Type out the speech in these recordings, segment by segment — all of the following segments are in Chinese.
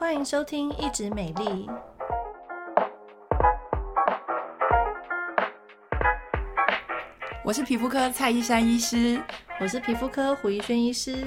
欢迎收听《一直美丽》，我是皮肤科蔡依珊医师，我是皮肤科胡一轩医师。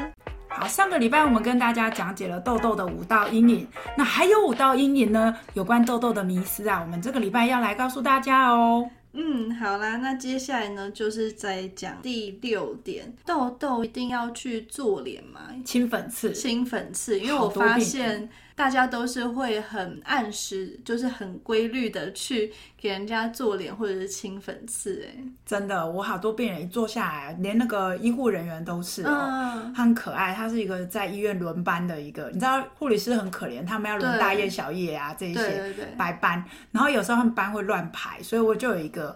好，上个礼拜我们跟大家讲解了痘痘的五道阴影，那还有五道阴影呢？有关痘痘的迷思啊，我们这个礼拜要来告诉大家哦。嗯，好啦，那接下来呢，就是在讲第六点，痘痘一定要去做脸吗？清粉刺，清粉刺，因为我发现大家都是会很按时，就是很规律的去给人家做脸或者是清粉刺。哎，真的，我好多病人一坐下来，连那个医护人员都是哦，嗯、他很可爱，他是一个在医院轮班的一个，你知道护理师很可怜，他们要轮大夜小夜啊这一些白班，然后有时候他们班会乱排，所以我就有一个。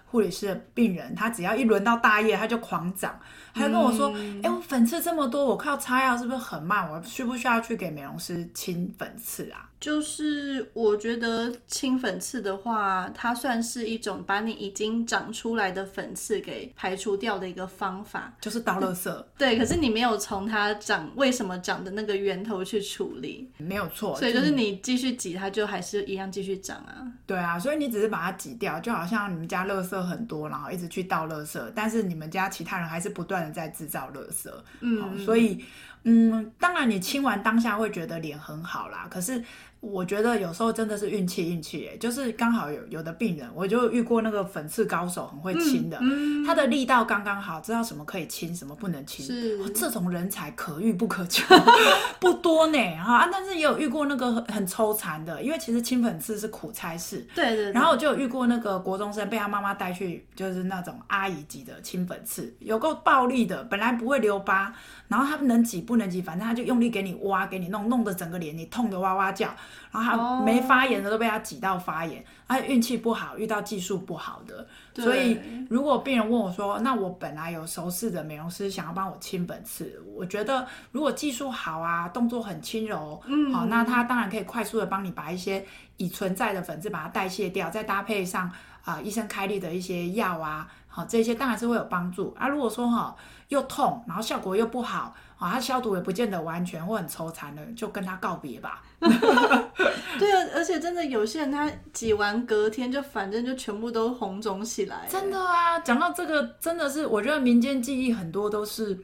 护理师的病人，他只要一轮到大夜，他就狂长，他就跟我说：“哎、嗯欸，我粉刺这么多，我靠擦药是不是很慢？我需不需要去给美容师清粉刺啊？”就是我觉得清粉刺的话，它算是一种把你已经长出来的粉刺给排除掉的一个方法，就是倒垃圾。对，可是你没有从它长为什么长的那个源头去处理，没有错。所以就是你继续挤，它就还是一样继续长啊。对啊，所以你只是把它挤掉，就好像你们家垃圾很多，然后一直去倒垃圾，但是你们家其他人还是不断的在制造垃圾。嗯，所以嗯，当然你清完当下会觉得脸很好啦，可是。我觉得有时候真的是运气，运气哎，就是刚好有有的病人，我就遇过那个粉刺高手，很会清的，嗯嗯、他的力道刚刚好，知道什么可以清，什么不能清。是、哦、这种人才可遇不可求，不多呢哈。但是也有遇过那个很很抽残的，因为其实清粉刺是苦差事。对，对对。然后我就有遇过那个国中生被他妈妈带去，就是那种阿姨级的清粉刺，有够暴力的，本来不会留疤，然后他能挤不能挤，反正他就用力给你挖，给你弄，弄得整个脸你痛得哇哇叫。然后他没发炎的都被他挤到发炎，他运气不好，遇到技术不好的。所以如果病人问我说：“那我本来有熟识的美容师想要帮我清粉刺，我觉得如果技术好啊，动作很轻柔，嗯，好，那他当然可以快速的帮你把一些已存在的粉刺把它代谢掉，再搭配上啊、呃、医生开立的一些药啊，好，这些当然是会有帮助啊。如果说哈又痛，然后效果又不好。啊，它消毒也不见得完全或很抽残的，就跟他告别吧。对啊，而且真的有些人他挤完隔天就反正就全部都红肿起来。真的啊，讲到这个，真的是我觉得民间记忆很多都是。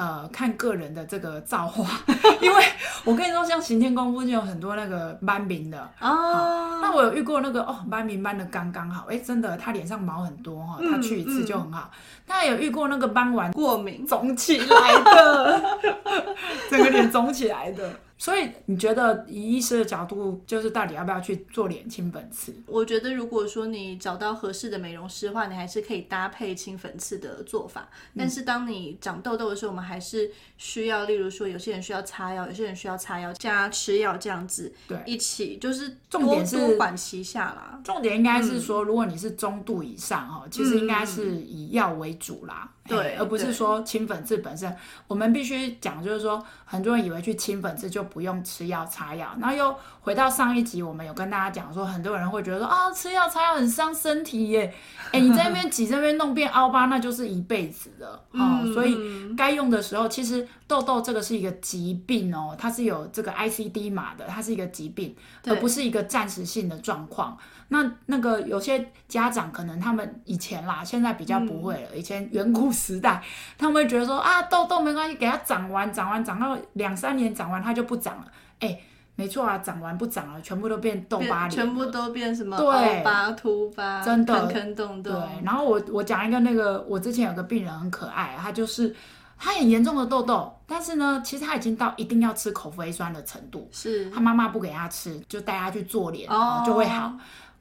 呃，看个人的这个造化，因为我跟你说，像行天宫附近有很多那个斑名的哦。那我有遇过那个哦，斑名斑的刚刚好，哎，真的，他脸上毛很多哈，他去一次就很好。那、嗯嗯、有遇过那个斑完过敏肿起来的，整个脸肿起来的。所以你觉得以医师的角度，就是到底要不要去做脸清粉刺？我觉得如果说你找到合适的美容师的话，你还是可以搭配清粉刺的做法。但是当你长痘痘的时候，我们还是需要，例如说有些人需要擦药，有些人需要擦药加吃药这样子，对，一起就是重点是多管齐下啦。重点应该是说，如果你是中度以上哈，其实应该是以药为主啦。对，而不是说清粉刺本身，我们必须讲，就是说很多人以为去清粉刺就不用吃药擦药，然后又回到上一集，我们有跟大家讲说，很多人会觉得说啊，吃药擦药很伤身体耶，哎，你在那边挤，这边弄变凹疤，那就是一辈子的哦。所以该用的时候，其实痘痘这个是一个疾病哦，它是有这个 ICD 码的，它是一个疾病，而不是一个暂时性的状况。那那个有些家长可能他们以前啦，现在比较不会了。嗯、以前远古时代，他们会觉得说啊，痘痘没关系，给它长完，长完长到两三年长完它就不长了。哎、欸，没错啊，长完不长了，全部都变痘疤脸，全部都变什么对疤、凸疤，真的坑坑洞洞。对，然后我我讲一个那个，我之前有个病人很可爱，他就是他很严重的痘痘，但是呢，其实他已经到一定要吃口服 A 酸的程度，是他妈妈不给他吃，就带他去做脸，哦、就会好。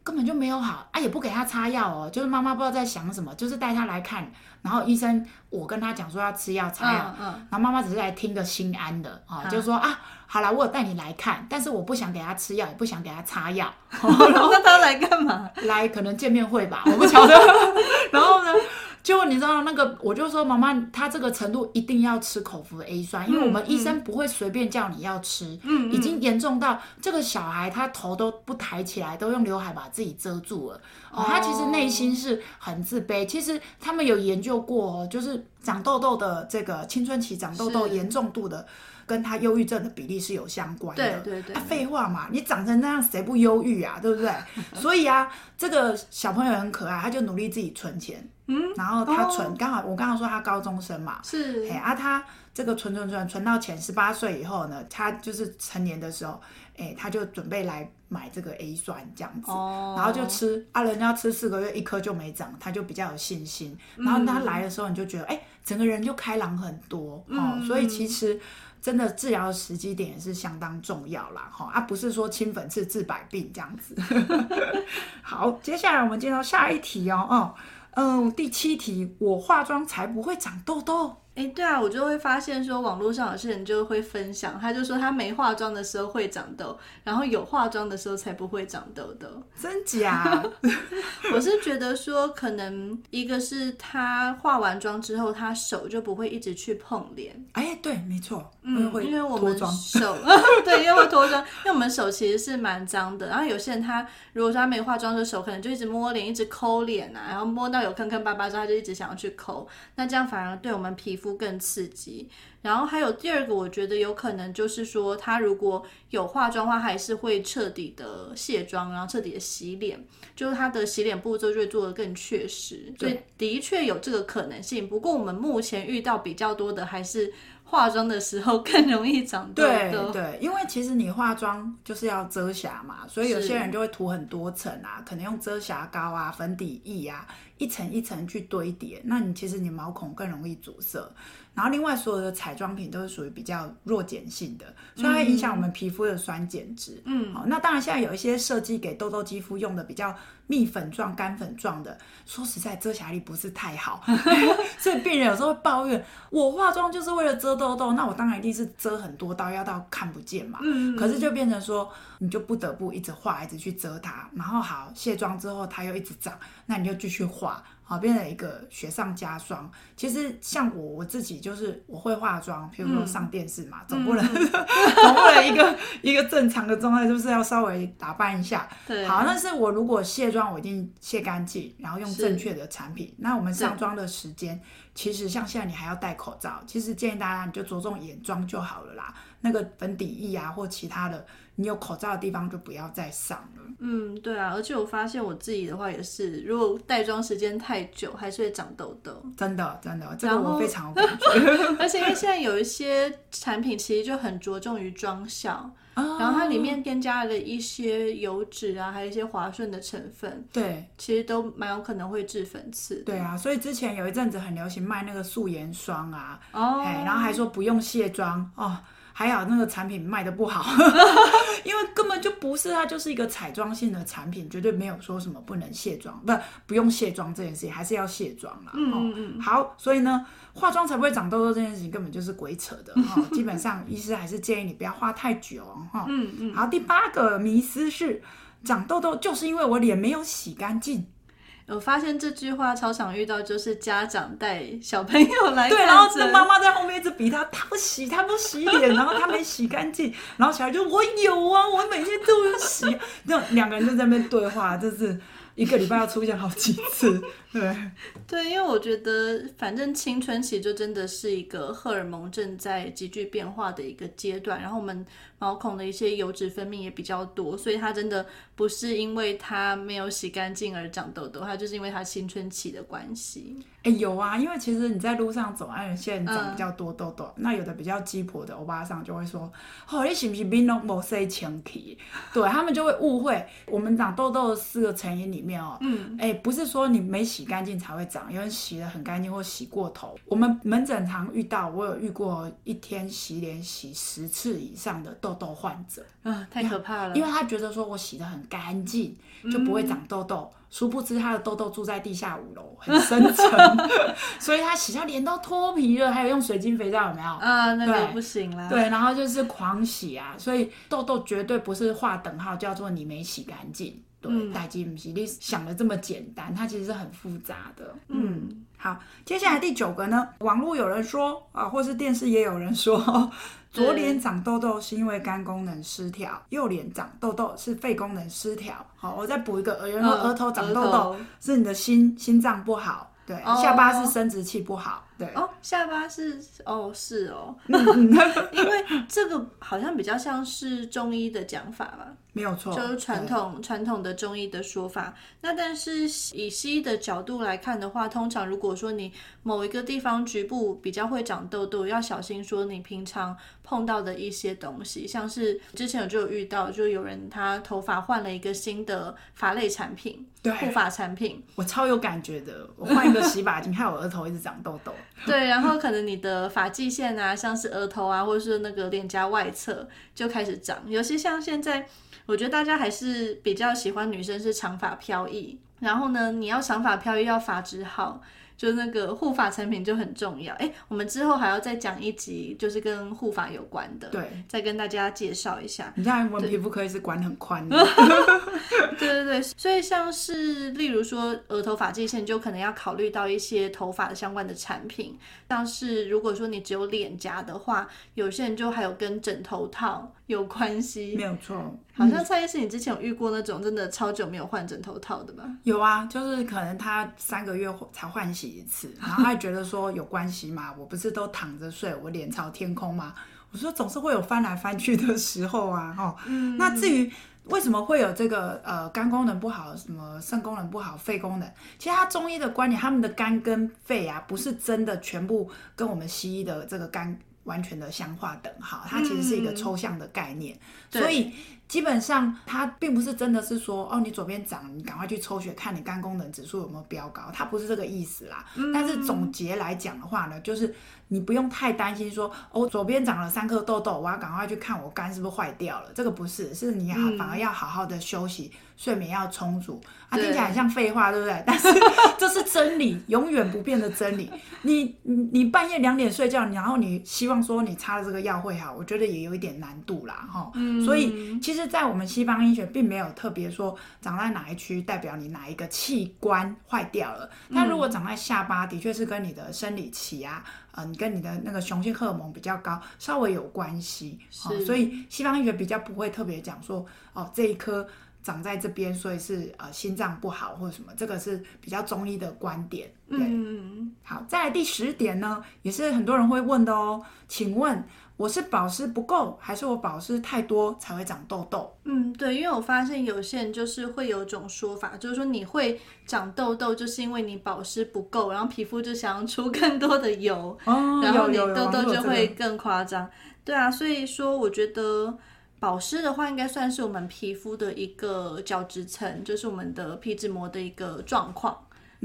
根本就没有好啊，也不给他擦药哦，就是妈妈不知道在想什么，就是带他来看，然后医生我跟他讲说要吃药擦药，嗯嗯、然后妈妈只是来听个心安的啊，嗯、就是说啊，好了，我有带你来看，但是我不想给他吃药，也不想给他擦药，然后他来干嘛？来可能见面会吧，我不晓得。然后呢？就你知道那个，我就说妈妈，她这个程度一定要吃口服的 A 酸，因为我们医生不会随便叫你要吃，嗯，已经严重到这个小孩他头都不抬起来，都用刘海把自己遮住了，哦，他其实内心是很自卑。其实他们有研究过，就是长痘痘的这个青春期长痘痘严重度的。跟他忧郁症的比例是有相关的。对对对，啊、废话嘛，你长成那样谁不忧郁啊？对不对？所以啊，这个小朋友很可爱，他就努力自己存钱。嗯，然后他存，哦、刚好我刚刚说他高中生嘛，是，哎啊，他这个存存存存到前十八岁以后呢，他就是成年的时候，哎，他就准备来买这个 A 酸这样子，哦、然后就吃啊，人家吃四个月一颗就没长，他就比较有信心。然后他来的时候，你就觉得，哎、嗯，整个人就开朗很多，嗯、哦，所以其实真的治疗的时机点也是相当重要啦，哈、啊，不是说清粉刺治百病这样子。好，接下来我们进到下一题哦，哦。嗯，第七题，我化妆才不会长痘痘。哎，对啊，我就会发现说，网络上有些人就会分享，他就说他没化妆的时候会长痘，然后有化妆的时候才不会长痘痘。真假？我是觉得说，可能一个是他化完妆之后，他手就不会一直去碰脸。哎，对，没错，嗯，因为我们手，对，因为会脱妆，因为我们手其实是蛮脏的。然后有些人他如果说他没化妆的手，可能就一直摸脸，一直抠脸啊，然后摸到有坑坑巴巴之后，他就一直想要去抠，那这样反而对我们皮肤。更刺激，然后还有第二个，我觉得有可能就是说，他如果有化妆的话，还是会彻底的卸妆，然后彻底的洗脸，就是他的洗脸步骤就会做得更确实，所以的确有这个可能性。不过我们目前遇到比较多的还是。化妆的时候 更容易长痘痘。对对，因为其实你化妆就是要遮瑕嘛，所以有些人就会涂很多层啊，可能用遮瑕膏啊、粉底液啊，一层一层去堆叠，那你其实你毛孔更容易阻塞。然后另外所有的彩妆品都是属于比较弱碱性的，所以它会影响我们皮肤的酸碱值。嗯，好，那当然现在有一些设计给痘痘肌肤用的比较蜜粉状、干粉状的，说实在遮瑕力不是太好，所以病人有时候会抱怨，我化妆就是为了遮痘痘，那我当然一定是遮很多刀，要到看不见嘛。嗯，可是就变成说，你就不得不一直画，一直去遮它，然后好卸妆之后它又一直长，那你就继续画。好，变成一个雪上加霜。其实像我我自己，就是我会化妆，譬如说上电视嘛，嗯、总不能、嗯、总不能一个一个正常的状态，就是要稍微打扮一下。对。好，但是我如果卸妆，我一定卸干净，然后用正确的产品。那我们上妆的时间，其实像现在你还要戴口罩，其实建议大家你就着重眼妆就好了啦。那个粉底液啊或其他的，你有口罩的地方就不要再上了。嗯，对啊，而且我发现我自己的话也是，如果带妆时间太久，还是会长痘痘。真的，真的，这个我非常有感觉。而且因为现在有一些产品其实就很着重于妆效，哦、然后它里面添加了一些油脂啊，还有一些滑顺的成分，对，其实都蛮有可能会致粉刺。对啊，所以之前有一阵子很流行卖那个素颜霜啊，哦，然后还说不用卸妆哦。还好那个产品卖的不好，因为根本就不是，它就是一个彩妆性的产品，绝对没有说什么不能卸妆，不不用卸妆这件事情，还是要卸妆啦。嗯嗯嗯。好，所以呢，化妆才不会长痘痘这件事情根本就是鬼扯的哈。基本上，医师还是建议你不要化太久哈。嗯嗯。好，第八个迷思是，长痘痘就是因为我脸没有洗干净。我发现这句话超常遇到，就是家长带小朋友来，对，然后这妈妈在后面一直逼他，他不洗，他不洗脸，然后他没洗干净，然后小孩就我有啊，我每天都有洗，那两个人就在那边对话，就是。一个礼拜要出现好几次，对 对，因为我觉得反正青春期就真的是一个荷尔蒙正在急剧变化的一个阶段，然后我们毛孔的一些油脂分泌也比较多，所以它真的不是因为它没有洗干净而长痘痘，它就是因为它青春期的关系。哎，有啊，因为其实你在路上走，啊，有些人长比较多痘痘，嗯、那有的比较鸡婆的欧巴桑就会说：“哦，你是不是面拢没洗清气？”对，他们就会误会我们长痘痘的四个成因里面哦，嗯，哎，不是说你没洗干净才会长，有人洗的很干净或洗过头。我们门诊常遇到，我有遇过一天洗脸洗十次以上的痘痘痘患者，啊，太可怕了，因为他觉得说我洗的很干净，就不会长痘痘。嗯殊不知他的痘痘住在地下五楼，很深层，所以他洗下脸都脱皮了，还有用水晶肥皂有没有？啊，那个不行了。对，然后就是狂洗啊，所以痘痘绝对不是划等号，叫做你没洗干净。对，代金不是你想的这么简单，它其实是很复杂的。嗯，嗯好，接下来第九个呢，网络有人说啊，或是电视也有人说。左脸长痘痘是因为肝功能失调，右脸长痘痘是肺功能失调。好，我再补一个，有人说额头长痘痘是你的心心脏不好，对，下巴是生殖器不好，对哦，下巴是哦是哦，嗯、因为这个好像比较像是中医的讲法吧。没有错，就是传统传统的中医的说法。那但是以西医的角度来看的话，通常如果说你某一个地方局部比较会长痘痘，要小心说你平常碰到的一些东西，像是之前我就有遇到，就有人他头发换了一个新的发类产品，对，护发产品，我超有感觉的。我换一个洗发精，害我额头一直长痘痘。对，然后可能你的发际线啊，像是额头啊，或者是那个脸颊外侧就开始长，尤其像现在。我觉得大家还是比较喜欢女生是长发飘逸，然后呢，你要长发飘逸要发质好。就那个护发产品就很重要，哎，我们之后还要再讲一集，就是跟护发有关的，对，再跟大家介绍一下。你看，我们皮肤科是管很宽的，对。对对，所以像是例如说额头发际线，就可能要考虑到一些头发的相关的产品，像是如果说你只有脸颊的话，有些人就还有跟枕头套有关系，没有错。好像蔡医师，你之前有遇过那种真的超久没有换枕头套的吧？有啊，就是可能他三个月才换洗一次，然后他觉得说有关系嘛？我不是都躺着睡，我脸朝天空吗？我说总是会有翻来翻去的时候啊，哦，嗯，那至于为什么会有这个呃肝功能不好，什么肾功能不好，肺功能，其实他中医的观点，他们的肝跟肺啊，不是真的全部跟我们西医的这个肝完全的相化等号，它其实是一个抽象的概念，嗯，所以。基本上，它并不是真的是说，哦，你左边长，你赶快去抽血看你肝功能指数有没有飙高，它不是这个意思啦。嗯、但是总结来讲的话呢，就是你不用太担心说，哦，左边长了三颗痘痘，我要赶快去看我肝是不是坏掉了。这个不是，是你好反而要好好的休息，嗯、睡眠要充足。啊，听起来很像废话，对不对？但是 这是真理，永远不变的真理。你你你半夜两点睡觉，然后你希望说你擦了这个药会好，我觉得也有一点难度啦，哈。嗯。所以其实，在我们西方医学，并没有特别说长在哪一区代表你哪一个器官坏掉了。但如果长在下巴，的确是跟你的生理期啊，嗯，跟你的那个雄性荷尔蒙比较高，稍微有关系。是。所以西方医学比较不会特别讲说，哦，这一颗。长在这边，所以是呃心脏不好或者什么，这个是比较中医的观点。对，嗯、好，再来第十点呢，也是很多人会问的哦。请问我是保湿不够，还是我保湿太多才会长痘痘？嗯，对，因为我发现有些人就是会有种说法，就是说你会长痘痘，就是因为你保湿不够，然后皮肤就想要出更多的油，哦、然后你痘痘就会更夸张。对啊，所以说我觉得。保湿的话，应该算是我们皮肤的一个角质层，就是我们的皮脂膜的一个状况，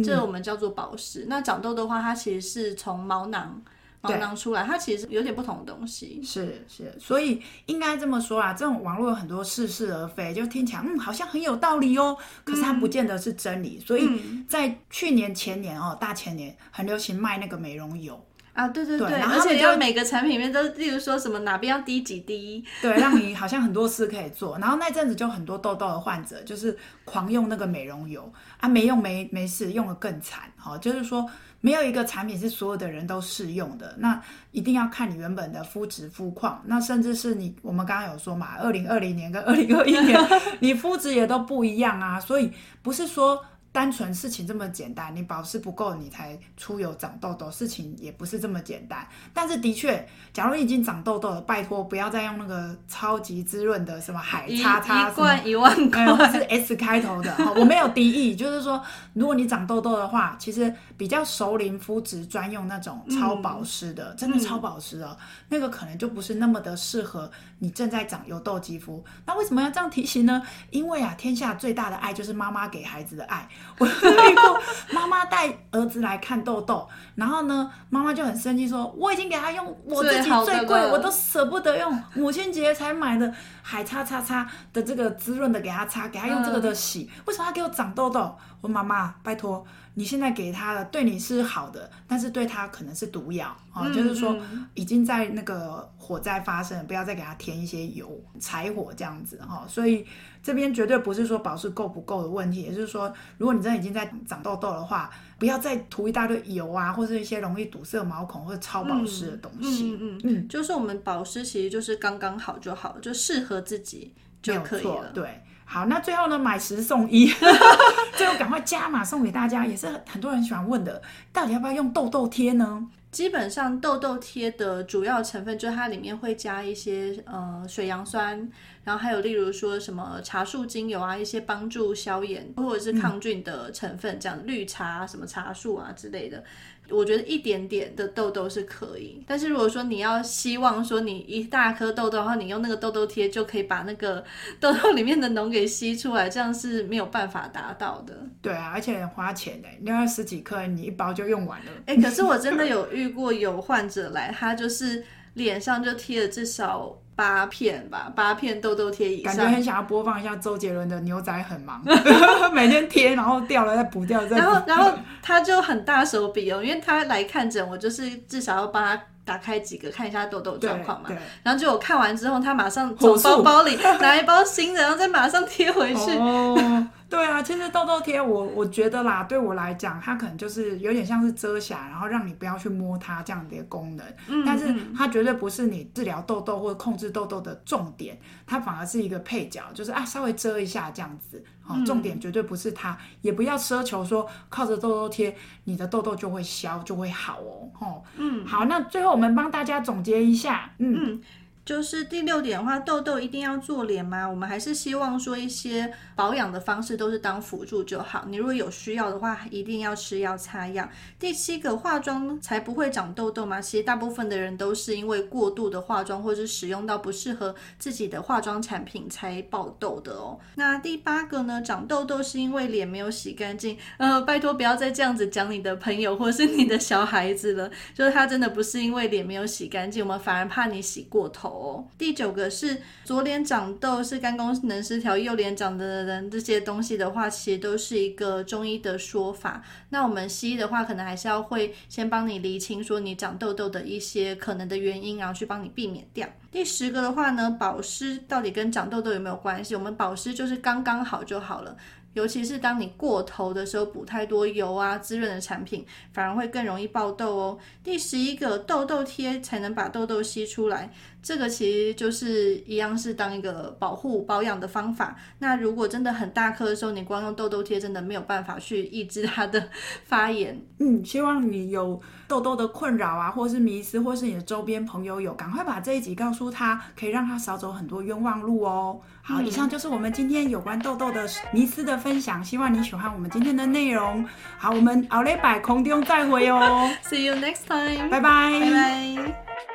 这个我们叫做保湿。嗯、那长痘的话，它其实是从毛囊毛囊出来，它其实有点不同的东西。是是，所以应该这么说啊，这种网络有很多似是而非，就听起来嗯好像很有道理哦，可是它不见得是真理。嗯、所以在去年前年哦，大前年很流行卖那个美容油。啊，对对对，对而且要每个产品里面都，例如说什么哪边要滴几滴，对，让你好像很多事可以做。然后那阵子就很多痘痘的患者就是狂用那个美容油啊，没用没没事，用了更惨。哈、哦，就是说没有一个产品是所有的人都适用的，那一定要看你原本的肤质肤况，那甚至是你我们刚刚有说嘛，二零二零年跟二零二一年 你肤质也都不一样啊，所以不是说。单纯事情这么简单，你保湿不够，你才出油长痘痘，事情也不是这么简单。但是的确，假如你已经长痘痘了，拜托不要再用那个超级滋润的什么海叉叉，一罐一万块，或是 S 开头的。我没有敌意，就是说，如果你长痘痘的话，其实比较熟龄肤质专用那种超保湿的，嗯、真的超保湿哦，嗯、那个可能就不是那么的适合你正在长油痘肌肤。那为什么要这样提醒呢？因为啊，天下最大的爱就是妈妈给孩子的爱。我遇过妈妈带儿子来看痘痘，然后呢，妈妈就很生气说：“我已经给他用我自己最贵，我都舍不得用母亲节才买的海擦擦擦的这个滋润的给他擦，给他用这个的洗，为什么他给我长痘痘？”我妈妈，拜托。你现在给他的对你是好的，但是对他可能是毒药啊，嗯、就是说已经在那个火灾发生，不要再给他添一些油柴火这样子哈。所以这边绝对不是说保湿够不够的问题，也就是说，如果你真的已经在长痘痘的话，不要再涂一大堆油啊，或者一些容易堵塞毛孔或者超保湿的东西。嗯嗯，嗯，嗯就是我们保湿其实就是刚刚好就好，就适合自己就可以了。对。好，那最后呢，买十送一，最后赶快加码送给大家，也是很多人喜欢问的，到底要不要用痘痘贴呢？基本上痘痘贴的主要成分就是它里面会加一些呃水杨酸，然后还有例如说什么茶树精油啊，一些帮助消炎或者是抗菌的成分，这样、绿茶什么茶树啊之类的。我觉得一点点的痘痘是可以，但是如果说你要希望说你一大颗痘痘，然后你用那个痘痘贴就可以把那个痘痘里面的脓给吸出来，这样是没有办法达到的。对啊，而且很花钱的，你要十几颗，你一包就用完了。哎、欸，可是我真的有遇过有患者来，他就是脸上就贴了至少。八片吧，八片痘痘贴以上，感觉很想要播放一下周杰伦的《牛仔很忙》每天贴，然后掉了再补掉，再。然后，然后他就很大手笔哦，因为他来看诊，我就是至少要帮他打开几个看一下痘痘状况嘛。然后就我看完之后，他马上从包包里拿一包新的，然后再马上贴回去。哦对啊，其实痘痘贴我我觉得啦，对我来讲，它可能就是有点像是遮瑕，然后让你不要去摸它这样的功能。嗯，但是它绝对不是你治疗痘痘或者控制痘痘的重点，它反而是一个配角，就是啊稍微遮一下这样子。哦，重点绝对不是它，也不要奢求说靠着痘痘贴你的痘痘就会消就会好哦。哦，嗯，好，那最后我们帮大家总结一下，嗯。嗯就是第六点的话，痘痘一定要做脸吗？我们还是希望说一些保养的方式都是当辅助就好。你如果有需要的话，一定要吃药擦药。第七个，化妆才不会长痘痘吗？其实大部分的人都是因为过度的化妆，或者是使用到不适合自己的化妆产品才爆痘的哦。那第八个呢？长痘痘是因为脸没有洗干净。呃，拜托不要再这样子讲你的朋友或是你的小孩子了。就是他真的不是因为脸没有洗干净，我们反而怕你洗过头。哦，第九个是左脸长痘是肝功能失调，右脸长的人这些东西的话，其实都是一个中医的说法。那我们西医的话，可能还是要会先帮你厘清说你长痘痘的一些可能的原因，然后去帮你避免掉。第十个的话呢，保湿到底跟长痘痘有没有关系？我们保湿就是刚刚好就好了。尤其是当你过头的时候，补太多油啊、滋润的产品，反而会更容易爆痘哦。第十一个，痘痘贴才能把痘痘吸出来，这个其实就是一样是当一个保护保养的方法。那如果真的很大颗的时候，你光用痘痘贴真的没有办法去抑制它的发炎。嗯，希望你有痘痘的困扰啊，或是迷思，或是你的周边朋友有，赶快把这一集告诉他，可以让他少走很多冤枉路哦。好，以上就是我们今天有关痘痘的迷思的分享，希望你喜欢我们今天的内容。好，我们后礼拜空中再会哦。See you next time。拜拜。拜拜。